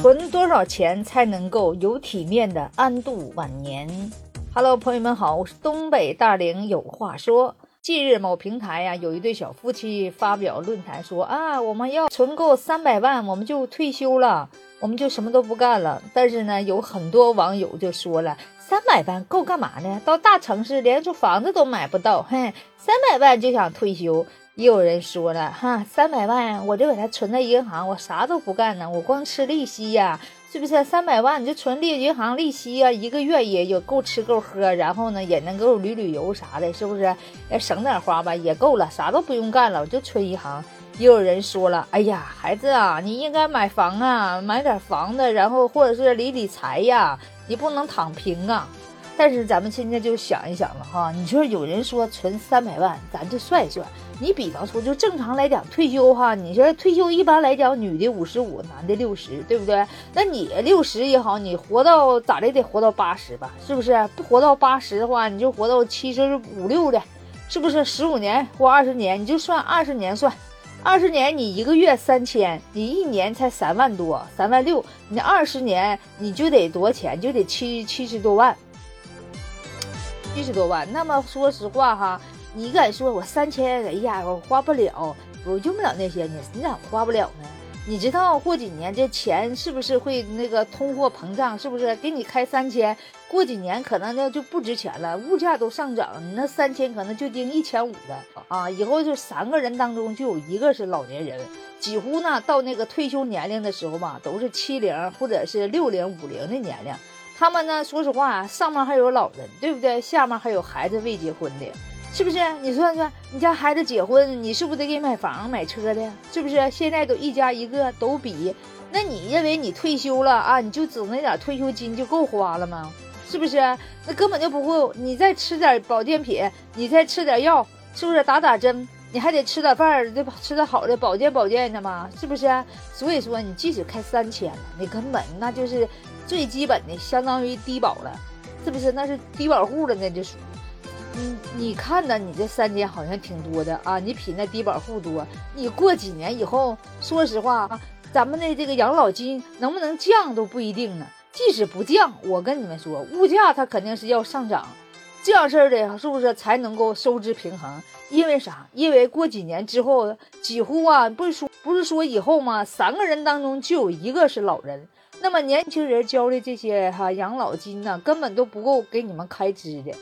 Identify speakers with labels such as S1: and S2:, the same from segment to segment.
S1: 存多少钱才能够有体面的安度晚年？Hello，朋友们好，我是东北大龄有话说。近日某平台呀，有一对小夫妻发表论坛说啊，我们要存够三百万，我们就退休了，我们就什么都不干了。但是呢，有很多网友就说了，三百万够干嘛呢？到大城市连处房子都买不到，嘿，三百万就想退休。也有人说了哈，三百万我就给他存在银行，我啥都不干呢，我光吃利息呀，是不是？三百万你就存利银行利息呀，一个月也有够吃够喝，然后呢也能够旅旅游啥的，是不是？也省点花吧，也够了，啥都不用干了，我就存银行。也有人说了，哎呀，孩子啊，你应该买房啊，买点房子，然后或者是理理财呀，你不能躺平啊。但是咱们现在就想一想了哈，你说有人说存三百万，咱就算一算。你比方说，就正常来讲退休哈，你说退休一般来讲，女的五十五，男的六十，对不对？那你六十也好，你活到咋的得活到八十吧，是不是？不活到八十的话，你就活到七十五六的，是不是？十五年或二十年，你就算二十年算，二十年你一个月三千，你一年才三万多，三万六，你二十年你就得多少钱？就得七七十多万。七十多万，那么说实话哈，你敢说我三千？哎呀，我花不了，我用不了那些，你你咋花不了呢？你知道过几年这钱是不是会那个通货膨胀？是不是给你开三千，过几年可能那就不值钱了，物价都上涨，你那三千可能就定一千五的啊！以后就三个人当中就有一个是老年人，几乎呢到那个退休年龄的时候吧，都是七零或者是六零五零的年龄。他们呢？说实话，上面还有老人，对不对？下面还有孩子未结婚的，是不是？你算算，你家孩子结婚，你是不是得给买房买车的？是不是？现在都一家一个都比，那你认为你退休了啊？你就整那点退休金就够花了吗？是不是？那根本就不够。你再吃点保健品，你再吃点药，是不是？打打针，你还得吃点饭，对吧？吃点好的保健保健的嘛，是不是？所以说，你即使开三千了，你根本那就是。最基本的相当于低保了，是不是？那是低保户了，那就属。你你看呢？你这三千好像挺多的啊，你比那低保户多。你过几年以后，说实话啊，咱们的这个养老金能不能降都不一定呢。即使不降，我跟你们说，物价它肯定是要上涨，这样式儿的，是不是才能够收支平衡？因为啥？因为过几年之后，几乎啊，不是说不是说以后吗？三个人当中就有一个是老人。那么年轻人交的这些哈养老金呢，根本都不够给你们开支的。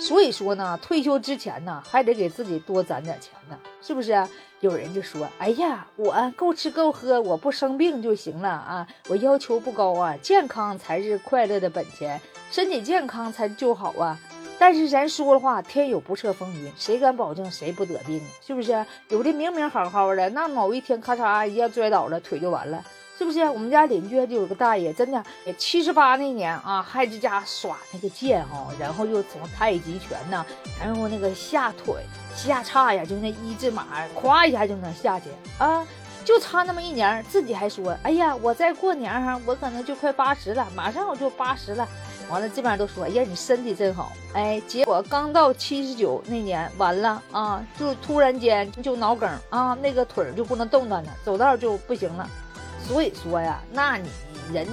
S1: 所以说呢，退休之前呢，还得给自己多攒点钱呢，是不是？有人就说：“哎呀，我够吃够喝，我不生病就行了啊，我要求不高啊，健康才是快乐的本钱，身体健康才就好啊。”但是咱说的话，天有不测风云，谁敢保证谁不得病？是不是？有的明明好好的，那某一天咔嚓一下摔倒了，腿就完了。是不是我们家邻居就有个大爷，真的七十八那年啊，还在家耍那个剑哈，然后又什么太极拳呐，然后那个下腿下叉呀，就那一字马，咵一下就能下去啊，就差那么一年，自己还说，哎呀，我再过年哈，我可能就快八十了，马上我就八十了。完了这边都说，哎呀，你身体真好，哎，结果刚到七十九那年，完了啊，就突然间就脑梗啊，那个腿就不能动弹了，走道就不行了。所以说呀，那你人，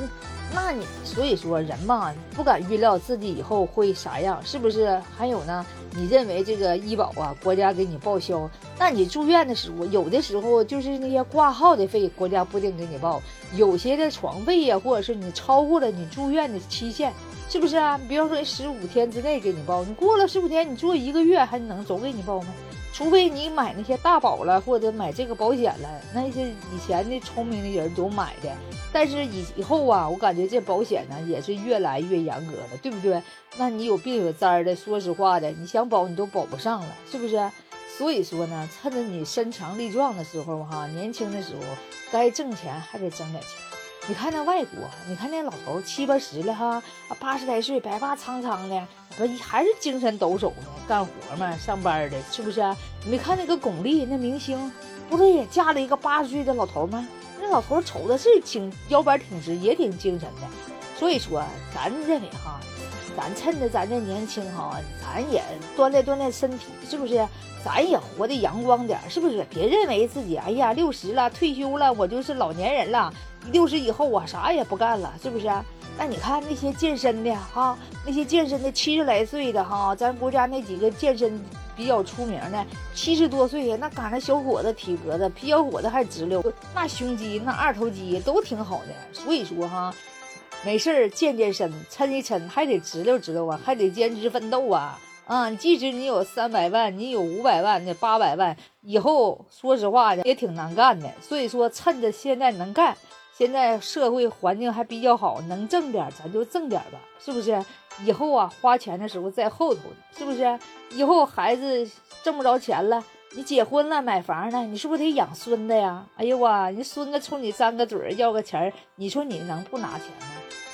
S1: 那你所以说人嘛，不敢预料自己以后会啥样，是不是？还有呢，你认为这个医保啊，国家给你报销，那你住院的时候，有的时候就是那些挂号的费，国家不定给你报；有些的床费呀，或者是你超过了你住院的期限，是不是啊？比方说十五天之内给你报，你过了十五天，你住一个月还能总给你报吗？除非你买那些大保了，或者买这个保险了，那些以前的聪明的人都买的。但是以以后啊，我感觉这保险呢也是越来越严格了，对不对？那你有病有灾的，说实话的，你想保你都保不上了，是不是？所以说呢，趁着你身强力壮的时候哈，年轻的时候，该挣钱还得挣点钱。你看那外国，你看那老头七八十了哈，八十来岁，白发苍苍的。不还是精神抖擞的干活嘛，上班的，是不是？你没看那个巩俐那明星，不是也嫁了一个八十岁的老头吗？那老头瞅着是挺腰板挺直，也挺精神的。所以说，咱认为哈，咱趁着咱这年轻哈，咱也锻炼锻炼身体，是不是？咱也活得阳光点，是不是？别认为自己哎呀六十了退休了，我就是老年人了。六十以后啊，啥也不干了，是不是？那你看那些健身的哈，那些健身的七十来岁的哈，咱国家那几个健身比较出名的，七十多岁呀，那赶上小伙子体格子，比小伙子还直溜，那胸肌那二头肌都挺好的。所以说哈，没事儿健健身，抻一抻，还得直溜直溜啊，还得坚持奋斗啊。啊，即使你有三百万，你有五百万的八百万，以后说实话也挺难干的。所以说，趁着现在能干。现在社会环境还比较好，能挣点咱就挣点吧，是不是？以后啊花钱的时候在后头呢，是不是？以后孩子挣不着钱了，你结婚了买房了，你是不是得养孙子呀？哎呦哇，你孙子冲你张个嘴要个钱你说你能不拿钱吗？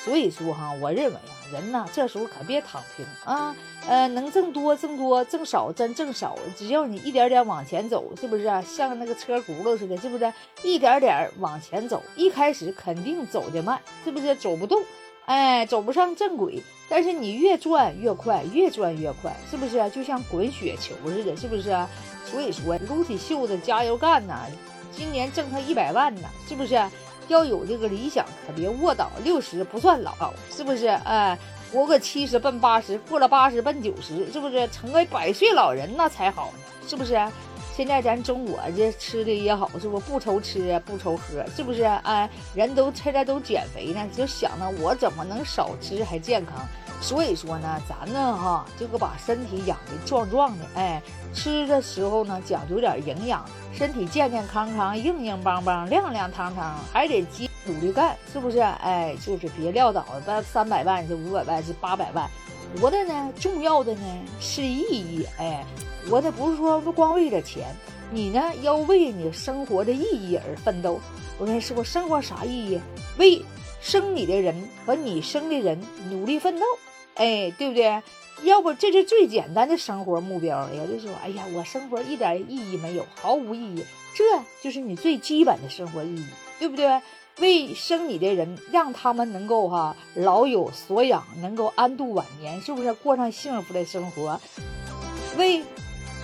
S1: 所以说哈，我认为啊，人呐这时候可别躺平啊。呃，能挣多挣多，挣少真挣少。只要你一点点往前走，是不是啊？像那个车轱辘似的，是不是？一点点往前走，一开始肯定走得慢，是不是？走不动，哎，走不上正轨。但是你越转越快，越转越快，是不是？就像滚雪球似的，是不是？所以说，撸起袖子加油干呐！今年挣他一百万呢，是不是？要有这个理想，可别卧倒。六十不算老，是不是？哎。活个七十奔八十，过了八十奔九十，是不是成为百岁老人那才好呢？是不是？现在咱中国这吃的也好，是不不愁吃不愁喝，是不是？哎，人都现在都减肥呢，就想着，我怎么能少吃还健康？所以说呢，咱呢哈，这个把身体养的壮壮的，哎，吃的时候呢讲究点营养，身体健健康康、硬硬邦邦、亮亮堂堂，还得积努力干，是不是？哎，就是别撂倒了，把三百万是五百万是八百万，活的呢，重要的呢是意义，哎，活的不是说不光为了钱，你呢要为你生活的意义而奋斗。我跟你说，生活啥意义？为生你的人和你生的人努力奋斗。哎，对不对？要不这是最简单的生活目标了。有的说，哎呀，我生活一点意义没有，毫无意义。这就是你最基本的生活意义，对不对？为生你的人，让他们能够哈老有所养，能够安度晚年，是不是过上幸福的生活？为。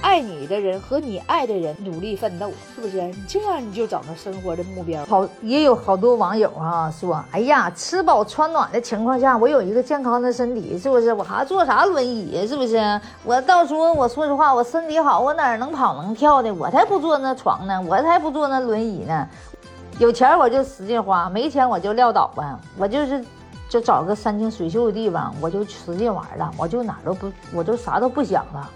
S1: 爱你的人和你爱的人努力奋斗，是不是？这样你就找到生活的目标。好，也有好多网友啊说：“哎呀，吃饱穿暖的情况下，我有一个健康的身体，是不是？我还坐啥轮椅？是不是？我到时候我说实话，我身体好，我哪能跑能跳的？我才不坐那床呢，我才不坐那轮椅呢。有钱我就使劲花，没钱我就撂倒吧。我就是就找个山清水秀的地方，我就使劲玩了，我就哪都不，我就啥都不想了。”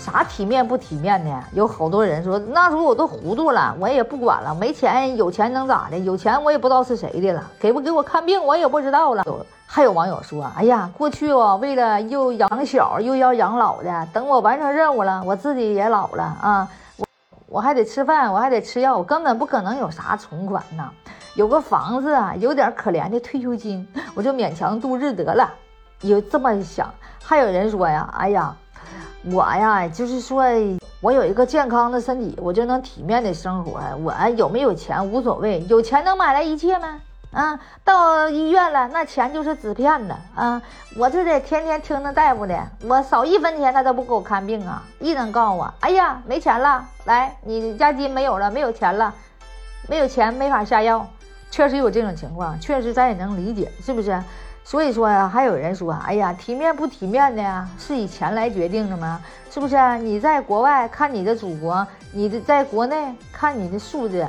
S1: 啥体面不体面的？有好多人说那时候我都糊涂了，我也不管了，没钱有钱能咋的？有钱我也不知道是谁的了，给不给我看病我也不知道了。有还有网友说，哎呀，过去我为了又养小又要养老的，等我完成任务了，我自己也老了啊，我我还得吃饭，我还得吃药，我根本不可能有啥存款呢，有个房子啊，有点可怜的退休金，我就勉强度日得了。有这么想，还有人说呀，哎呀。我呀，就是说，我有一个健康的身体，我就能体面的生活。我有没有钱无所谓，有钱能买来一切吗？啊，到医院了，那钱就是纸片子啊！我就得天天听那大夫的，我少一分钱他都不给我看病啊！一能告诉我，哎呀，没钱了，来，你押金没有了，没有钱了，没有钱没法下药，确实有这种情况，确实咱也能理解，是不是？所以说呀，还有人说，哎呀，体面不体面的呀，是以钱来决定的吗？是不是？你在国外看你的祖国，你的在国内看你的素质，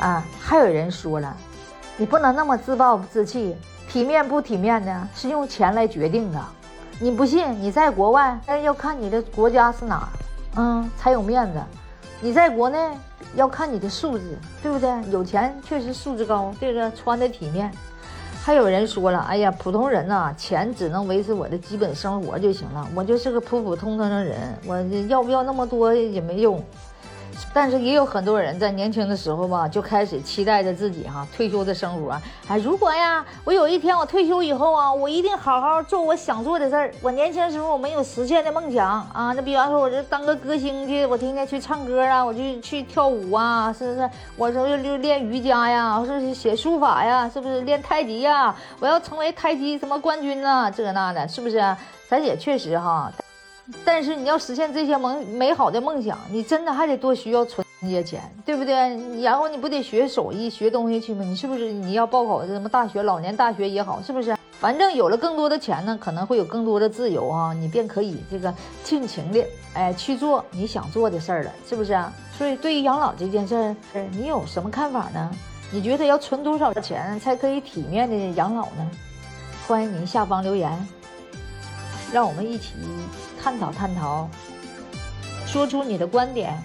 S1: 啊，还有人说了，你不能那么自暴自弃，体面不体面的是用钱来决定的。你不信？你在国外，但是要看你的国家是哪，嗯，才有面子。你在国内要看你的素质，对不对？有钱确实素质高，这个穿的体面。还有人说了，哎呀，普通人呐，钱只能维持我的基本生活就行了，我就是个普普通通的人，我要不要那么多也没用。但是也有很多人在年轻的时候吧，就开始期待着自己哈退休的生活。哎，如果呀，我有一天我退休以后啊，我一定好好做我想做的事儿。我年轻时候我没有实现的梦想啊，那比方说我这当个歌星去，我天天去唱歌啊，我就去跳舞啊，是不是？我说就练瑜伽呀，我说写书法呀，是不是练太极呀？我要成为太极什么冠军呢？这那的，是不是？咱也确实哈。但是你要实现这些梦美好的梦想，你真的还得多需要存一些钱，对不对？然后你不得学手艺、学东西去吗？你是不是你要报考什么大学、老年大学也好，是不是？反正有了更多的钱呢，可能会有更多的自由啊，你便可以这个尽情的哎去做你想做的事儿了，是不是啊？所以对于养老这件事儿，你有什么看法呢？你觉得要存多少钱才可以体面的养老呢？欢迎您下方留言，让我们一起。探讨探讨，说出你的观点。